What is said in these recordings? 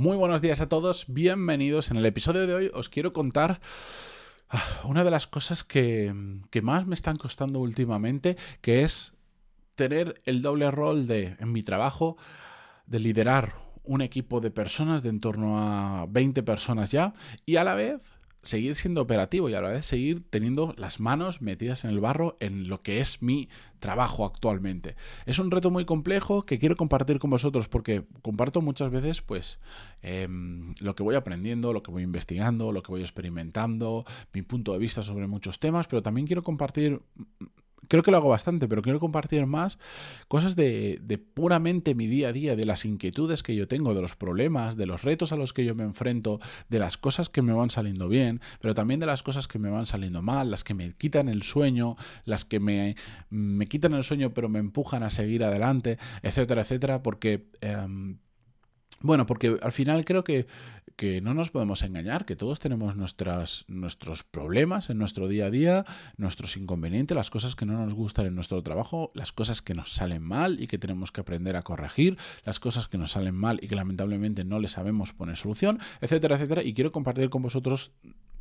Muy buenos días a todos, bienvenidos. En el episodio de hoy os quiero contar ah, una de las cosas que, más me están costando últimamente, que es tener el doble rol de, en mi trabajo, de liderar un equipo de personas de en torno a 20 personas ya y a la vez seguir siendo operativo y a la vez seguir teniendo las manos metidas en el barro en lo que es mi trabajo actualmente. Es un reto muy complejo que quiero compartir con vosotros porque comparto muchas veces pues em, lo que voy aprendiendo, lo que voy investigando, lo que voy experimentando, mi punto de vista sobre muchos temas, pero también quiero compartir creo que lo hago bastante, pero quiero compartir más cosas de, puramente mi día a día, de las inquietudes que yo tengo, de los problemas, de los retos a los que yo me enfrento, de las cosas que me van saliendo bien, pero también de las cosas que me van saliendo mal, las que me quitan el sueño, las que me, me quitan el sueño pero me empujan a seguir adelante, etcétera, etcétera, porque... Em, bueno, porque al final creo que, no nos podemos engañar, que todos tenemos nuestras, nuestros problemas en nuestro día a día, nuestros inconvenientes, las cosas que no nos gustan en nuestro trabajo, las cosas que nos salen mal y que tenemos que aprender a corregir, las cosas que nos salen mal y que lamentablemente no le sabemos poner solución, etcétera, etcétera. Y quiero compartir con vosotros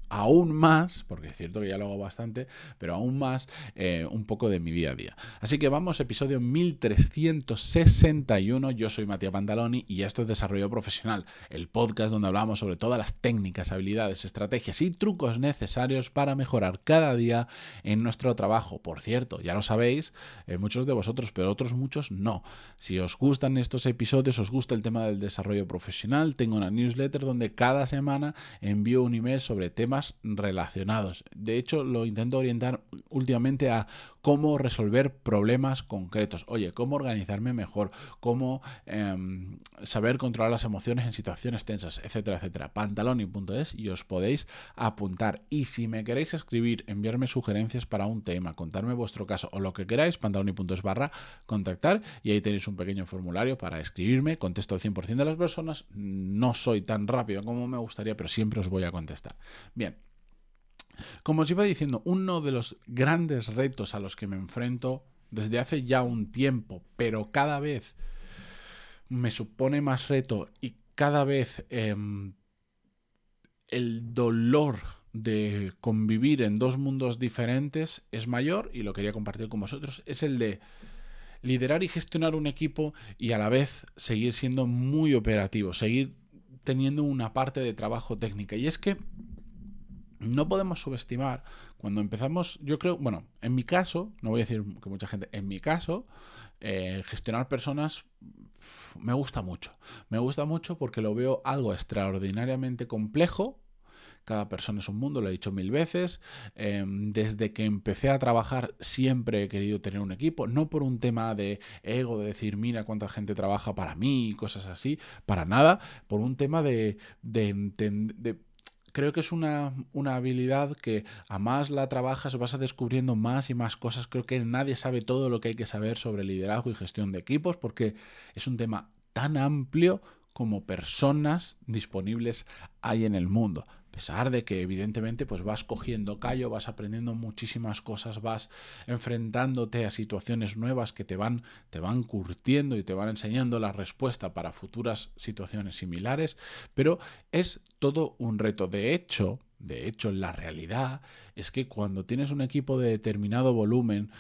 aún más, porque es cierto que ya lo hago bastante, pero aún más eh, un poco de mi día a día. Así que vamos, episodio 1361. Yo soy Matías Pantaloni y esto es Desarrollo Profesional, el podcast donde hablamos sobre todas las técnicas, habilidades, estrategias y trucos necesarios para mejorar cada día en nuestro trabajo. Por cierto, ya lo sabéis, eh, muchos de vosotros, pero otros muchos no. Si os gustan estos episodios, os gusta el tema del desarrollo profesional, tengo una newsletter donde cada semana envío un email sobre temas relacionados. De hecho, lo intento orientar últimamente a cómo resolver problemas concretos. Oye, cómo organizarme mejor, cómo em, saber controlar las emociones en situaciones tensas, etcétera, etcétera. Pantaloni.es y os podéis apuntar. Y si me queréis escribir, enviarme sugerencias para un tema, contarme vuestro caso o lo que queráis, pantaloni.es barra contactar y ahí tenéis un pequeño formulario para escribirme. Contesto al 100% de las personas. No soy tan rápido como me gustaría, pero siempre os voy a contestar. Bien, como os iba diciendo, uno de los grandes retos a los que me enfrento desde hace ya un tiempo, pero cada vez me supone más reto y cada vez em, el dolor de convivir en dos mundos diferentes es mayor y lo quería compartir con vosotros, es el de liderar y gestionar un equipo y a la vez seguir siendo muy operativo, seguir teniendo una parte de trabajo técnica. Y es que no podemos subestimar cuando empezamos, yo creo, bueno, en mi caso, no voy a decir que mucha gente, en mi caso, eh, gestionar personas me gusta mucho. Me gusta mucho porque lo veo algo extraordinariamente complejo. Cada persona es un mundo, lo he dicho mil veces. Em, desde que empecé a trabajar siempre he querido tener un equipo, no por un tema de ego, de decir, mira cuánta gente trabaja para mí y cosas así, para nada, por un tema de, de, de creo que es una, habilidad que a más la trabajas vas descubriendo más y más cosas. Creo que nadie sabe todo lo que hay que saber sobre liderazgo y gestión de equipos porque es un tema tan amplio como personas disponibles hay en el mundo pesar de que evidentemente pues vas cogiendo callo, vas aprendiendo muchísimas cosas, vas enfrentándote a situaciones nuevas que te van, te van curtiendo y te van enseñando la respuesta para futuras situaciones similares, pero es todo un reto. De hecho, de hecho, la realidad es que cuando tienes un equipo de determinado volumen,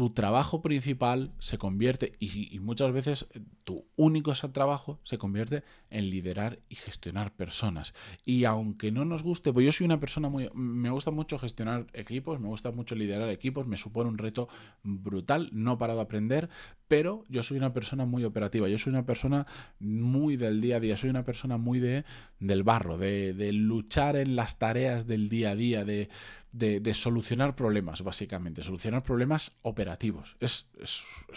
tu trabajo principal se convierte, y, muchas veces eh, tu único trabajo se convierte en liderar y gestionar personas. Y aunque no nos guste, pues yo soy una persona muy... Me gusta mucho gestionar equipos, me gusta mucho liderar equipos, me supone un reto brutal, no para de aprender, pero yo soy una persona muy operativa, yo soy una persona muy del día a día, soy una persona muy de, del barro, de, de luchar en las tareas del día a día, de de, solucionar problemas, básicamente, solucionar problemas operativos. Es,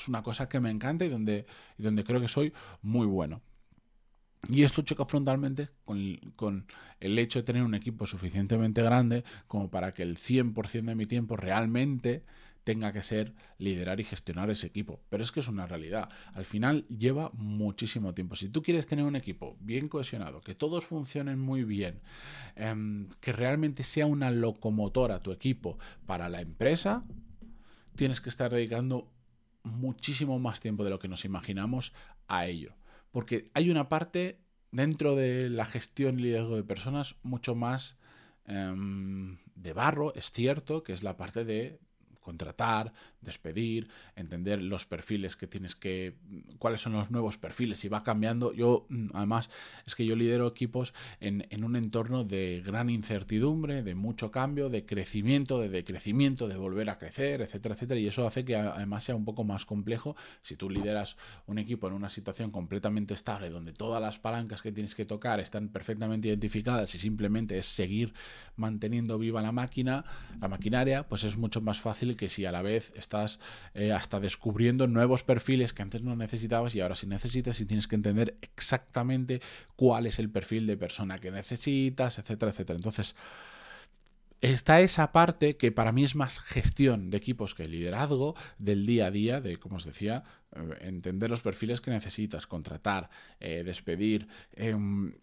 una cosa que me encanta y donde, y donde creo que soy muy bueno. Y esto choca frontalmente con, con, el hecho de tener un equipo suficientemente grande como para que el 100% de mi tiempo realmente tenga que ser liderar y gestionar ese equipo. Pero es que es una realidad. Al final lleva muchísimo tiempo. Si tú quieres tener un equipo bien cohesionado, que todos funcionen muy bien, em, que realmente sea una locomotora tu equipo para la empresa, tienes que estar dedicando muchísimo más tiempo de lo que nos imaginamos a ello. Porque hay una parte dentro de la gestión y liderazgo de personas mucho más em, de barro, es cierto, que es la parte de contratar, despedir, entender los perfiles que tienes que, cuáles son los nuevos perfiles y va cambiando. Yo, mm, además, es que yo lidero equipos en, un entorno de gran incertidumbre, de mucho cambio, de crecimiento, de decrecimiento, de volver a crecer, etcétera, etcétera. Y eso hace que además sea un poco más complejo si tú lideras un equipo en una situación completamente estable, donde todas las palancas que tienes que tocar están perfectamente identificadas y simplemente es seguir manteniendo viva la máquina, la maquinaria, pues es mucho más fácil que si a la vez estás eh, hasta descubriendo nuevos perfiles que antes no necesitabas y ahora sí necesitas y tienes que entender exactamente cuál es el perfil de persona que necesitas, etcétera, etcétera. Entonces, está esa parte que para mí es más gestión de equipos que liderazgo del día a día, de, como os decía, eh, entender los perfiles que necesitas, contratar, eh, despedir. Em,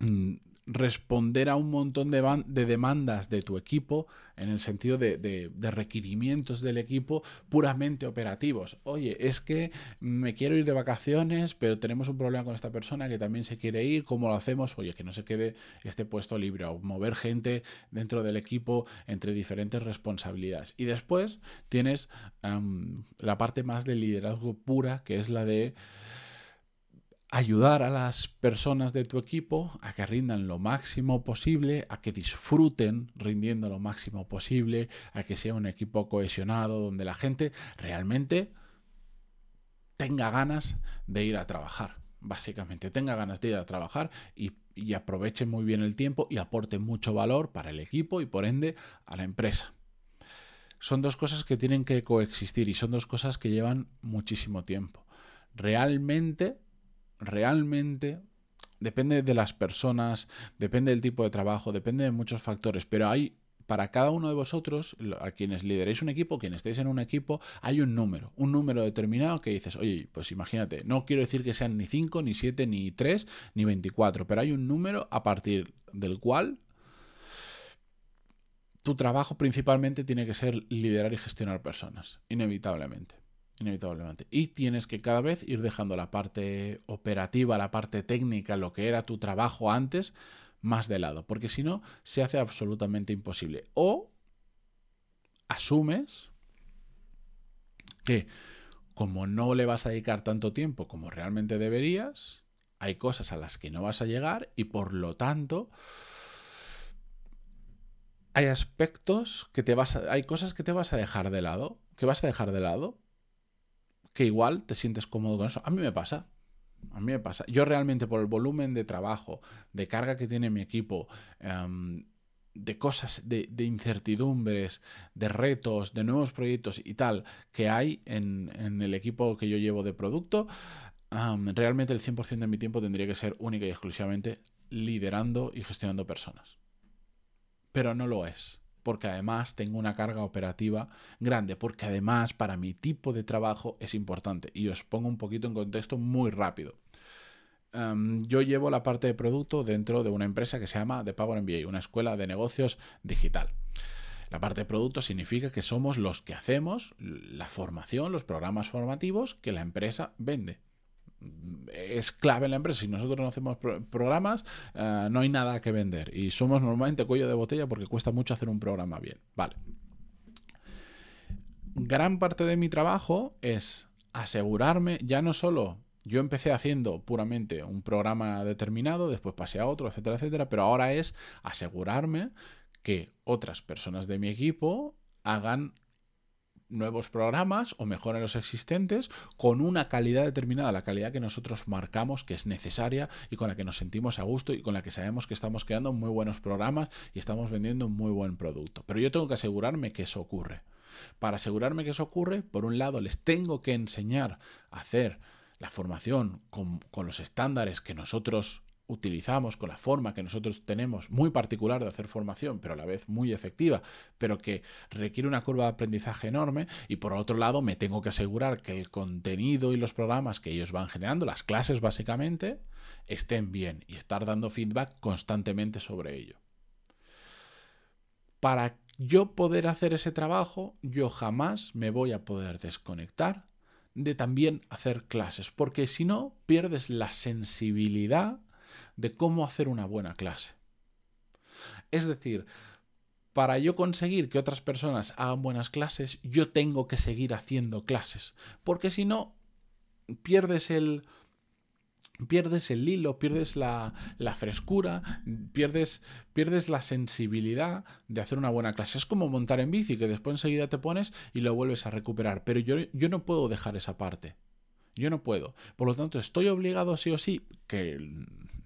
mm, responder a un montón de, demandas de tu equipo en el sentido de, requerimientos del equipo puramente operativos. Oye, es que me quiero ir de vacaciones, pero tenemos un problema con esta persona que también se quiere ir, ¿cómo lo hacemos? Oye, que no se quede este puesto libre o mover gente dentro del equipo entre diferentes responsabilidades. Y después tienes la parte más de liderazgo pura, que es la de ayudar a las personas de tu equipo a que rindan lo máximo posible, a que disfruten rindiendo lo máximo posible, a que sea un equipo cohesionado donde la gente realmente tenga ganas de ir a trabajar, básicamente, tenga ganas de ir a trabajar y, aproveche muy bien el tiempo y aporte mucho valor para el equipo y por ende a la empresa. Son dos cosas que tienen que coexistir y son dos cosas que llevan muchísimo tiempo. Realmente realmente depende de las personas, depende del tipo de trabajo, depende de muchos factores, pero hay para cada uno de vosotros, a quienes lideréis un equipo, quienes estéis en un equipo, hay un número, un número determinado que dices, oye, pues imagínate, no quiero decir que sean ni 5, ni 7, ni 3, ni 24, pero hay un número a partir del cual tu trabajo principalmente tiene que ser liderar y gestionar personas, inevitablemente inevitablemente. Y tienes que cada vez ir dejando la parte operativa, la parte técnica, lo que era tu trabajo antes, más de lado, porque si no, se hace absolutamente imposible. O asumes que como no le vas a dedicar tanto tiempo como realmente deberías, hay cosas a las que no vas a llegar y por lo tanto hay aspectos que te vas a, hay cosas que te vas a dejar de lado, que vas a dejar de lado que igual te sientes cómodo con eso. A mí me pasa. A mí me pasa. Yo realmente por el volumen de trabajo, de carga que tiene mi equipo, em, de cosas, de, incertidumbres, de retos, de nuevos proyectos y tal que hay en, el equipo que yo llevo de producto, em, realmente el 100% de mi tiempo tendría que ser única y exclusivamente liderando y gestionando personas. Pero no lo es porque además tengo una carga operativa grande, porque además para mi tipo de trabajo es importante. Y os pongo un poquito en contexto muy rápido. Em, yo llevo la parte de producto dentro de una empresa que se llama The Power MBA, una escuela de negocios digital. La parte de producto significa que somos los que hacemos la formación, los programas formativos que la empresa vende es clave en la empresa. Si nosotros no hacemos programas, eh, no hay nada que vender. Y somos normalmente cuello de botella porque cuesta mucho hacer un programa bien. Vale. Gran parte de mi trabajo es asegurarme, ya no solo yo empecé haciendo puramente un programa determinado, después pasé a otro, etcétera, etcétera, pero ahora es asegurarme que otras personas de mi equipo hagan nuevos programas o mejoran los existentes con una calidad determinada, la calidad que nosotros marcamos que es necesaria y con la que nos sentimos a gusto y con la que sabemos que estamos creando muy buenos programas y estamos vendiendo un muy buen producto. Pero yo tengo que asegurarme que eso ocurre. Para asegurarme que eso ocurre, por un lado, les tengo que enseñar a hacer la formación con, con los estándares que nosotros utilizamos, con la forma que nosotros tenemos, muy particular de hacer formación, pero a la vez muy efectiva, pero que requiere una curva de aprendizaje enorme. Y por otro lado, me tengo que asegurar que el contenido y los programas que ellos van generando, las clases básicamente, estén bien y estar dando feedback constantemente sobre ello. Para yo poder hacer ese trabajo, yo jamás me voy a poder desconectar de también hacer clases, porque si no, pierdes la sensibilidad de cómo hacer una buena clase. Es decir, para yo conseguir que otras personas hagan buenas clases, yo tengo que seguir haciendo clases. Porque si no, pierdes el, pierdes el hilo, pierdes la, frescura, pierdes, pierdes la sensibilidad de hacer una buena clase. Es como montar en bici, que después enseguida te pones y lo vuelves a recuperar. Pero yo, yo no puedo dejar esa parte. Yo no puedo. Por lo tanto, estoy obligado sí o sí, que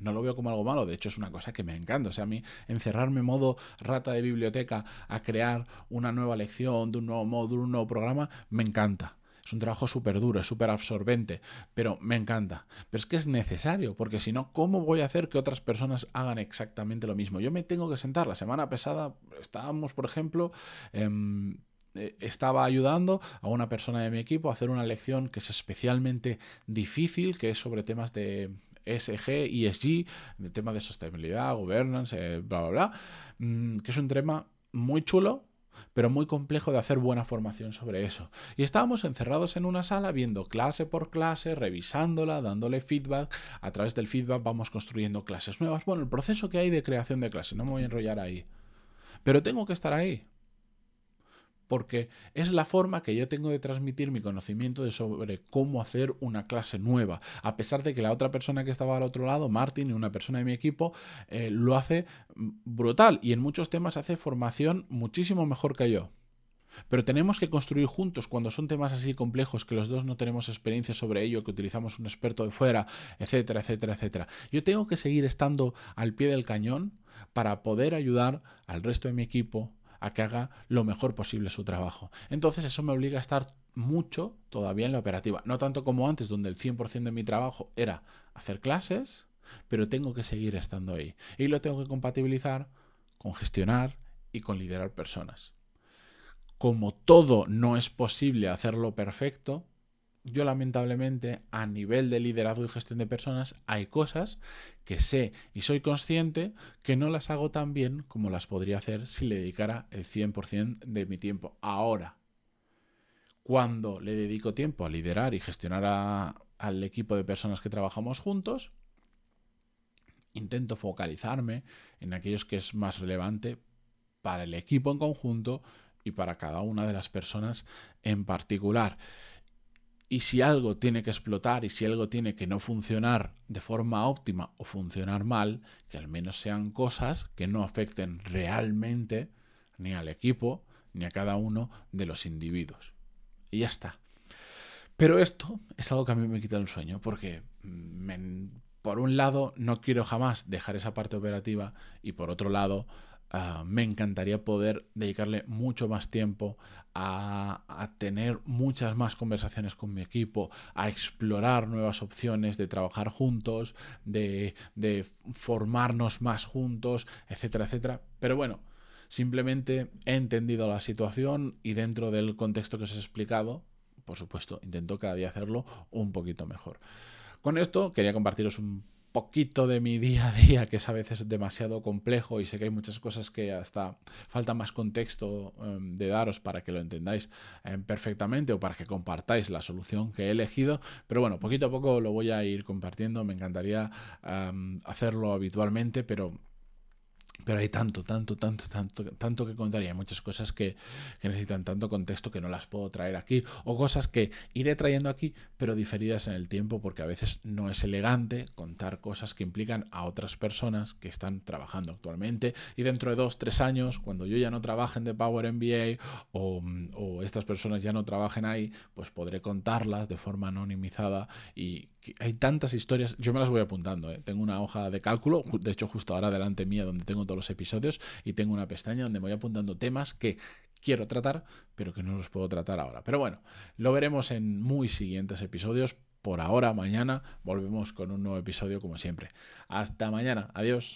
no lo veo como algo malo, de hecho es una cosa que me encanta. O sea, a mí encerrarme modo rata de biblioteca a crear una nueva lección, de un nuevo módulo, un nuevo programa, me encanta. Es un trabajo súper duro, es súper absorbente, pero me encanta. Pero es que es necesario, porque si no, ¿cómo voy a hacer que otras personas hagan exactamente lo mismo? Yo me tengo que sentar. La semana pasada estábamos, por ejemplo, eh, estaba ayudando a una persona de mi equipo a hacer una lección que es especialmente difícil, que es sobre temas de SG, ESG, de temas de sostenibilidad, governance, eh, bla, bla, bla, mm, que es un tema muy chulo, pero muy complejo de hacer buena formación sobre eso. Y estábamos encerrados en una sala viendo clase por clase, revisándola, dándole feedback. A través del feedback vamos construyendo clases nuevas. Bueno, el proceso que hay de creación de clases, no me voy a enrollar ahí. Pero tengo que estar ahí porque es la forma que yo tengo de transmitir mi conocimiento de sobre cómo hacer una clase nueva, a pesar de que la otra persona que estaba al otro lado, Martin, una persona de mi equipo, eh, lo hace brutal y en muchos temas hace formación muchísimo mejor que yo. Pero tenemos que construir juntos cuando son temas así complejos que los dos no tenemos experiencia sobre ello, que utilizamos un experto de fuera, etcétera, etcétera, etcétera. Yo tengo que seguir estando al pie del cañón para poder ayudar al resto de mi equipo a que haga lo mejor posible su trabajo. Entonces eso me obliga a estar mucho todavía en la operativa. No tanto como antes, donde el 100% de mi trabajo era hacer clases, pero tengo que seguir estando ahí. Y lo tengo que compatibilizar con gestionar y con liderar personas. Como todo no es posible hacerlo perfecto, yo lamentablemente a nivel de liderazgo y gestión de personas hay cosas que sé y soy consciente que no las hago tan bien como las podría hacer si le dedicara el 100% de mi tiempo. Ahora, cuando le dedico tiempo a liderar y gestionar al equipo de personas que trabajamos juntos, intento focalizarme en aquellos que es más relevante para el equipo en conjunto y para cada una de las personas en particular. Y si algo tiene que explotar y si algo tiene que no funcionar de forma óptima o funcionar mal, que al menos sean cosas que no afecten realmente ni al equipo ni a cada uno de los individuos. Y ya está. Pero esto es algo que a mí me quita el sueño porque por un lado no quiero jamás dejar esa parte operativa y por otro lado Ah, me encantaría poder dedicarle mucho más tiempo a, tener muchas más conversaciones con mi equipo, a explorar nuevas opciones de trabajar juntos, de, de formarnos más juntos, etcétera, etcétera. Pero bueno, simplemente he entendido la situación y dentro del contexto que os he explicado, por supuesto, intento cada día hacerlo un poquito mejor. Con esto quería compartiros un poquito de mi día a día, que es a veces demasiado complejo y sé que hay muchas cosas que hasta falta más contexto em, de daros para que lo entendáis em, perfectamente o para que compartáis la solución que he elegido. Pero bueno, poquito a poco lo voy a ir compartiendo. Me encantaría em, hacerlo habitualmente, pero pero hay tanto, tanto, tanto, tanto, tanto que contar y hay muchas cosas que, necesitan tanto contexto que no las puedo traer aquí. O cosas que iré trayendo aquí pero diferidas en el tiempo porque a veces no es elegante contar cosas que implican a otras personas que están trabajando actualmente. Y dentro de dos, tres años cuando yo ya no trabaje en The Power MBA o, o estas personas ya no trabajen ahí pues podré contarlas de forma anonimizada. Y hay tantas historias, yo me las voy apuntando, ¿eh? tengo una hoja de cálculo, de hecho justo ahora delante mía donde tengo todos los episodios y tengo una pestaña donde me voy apuntando temas que quiero tratar, pero que no los puedo tratar ahora. Pero bueno, lo veremos en muy siguientes episodios. Por ahora, mañana, volvemos con un nuevo episodio como siempre. Hasta mañana, adiós.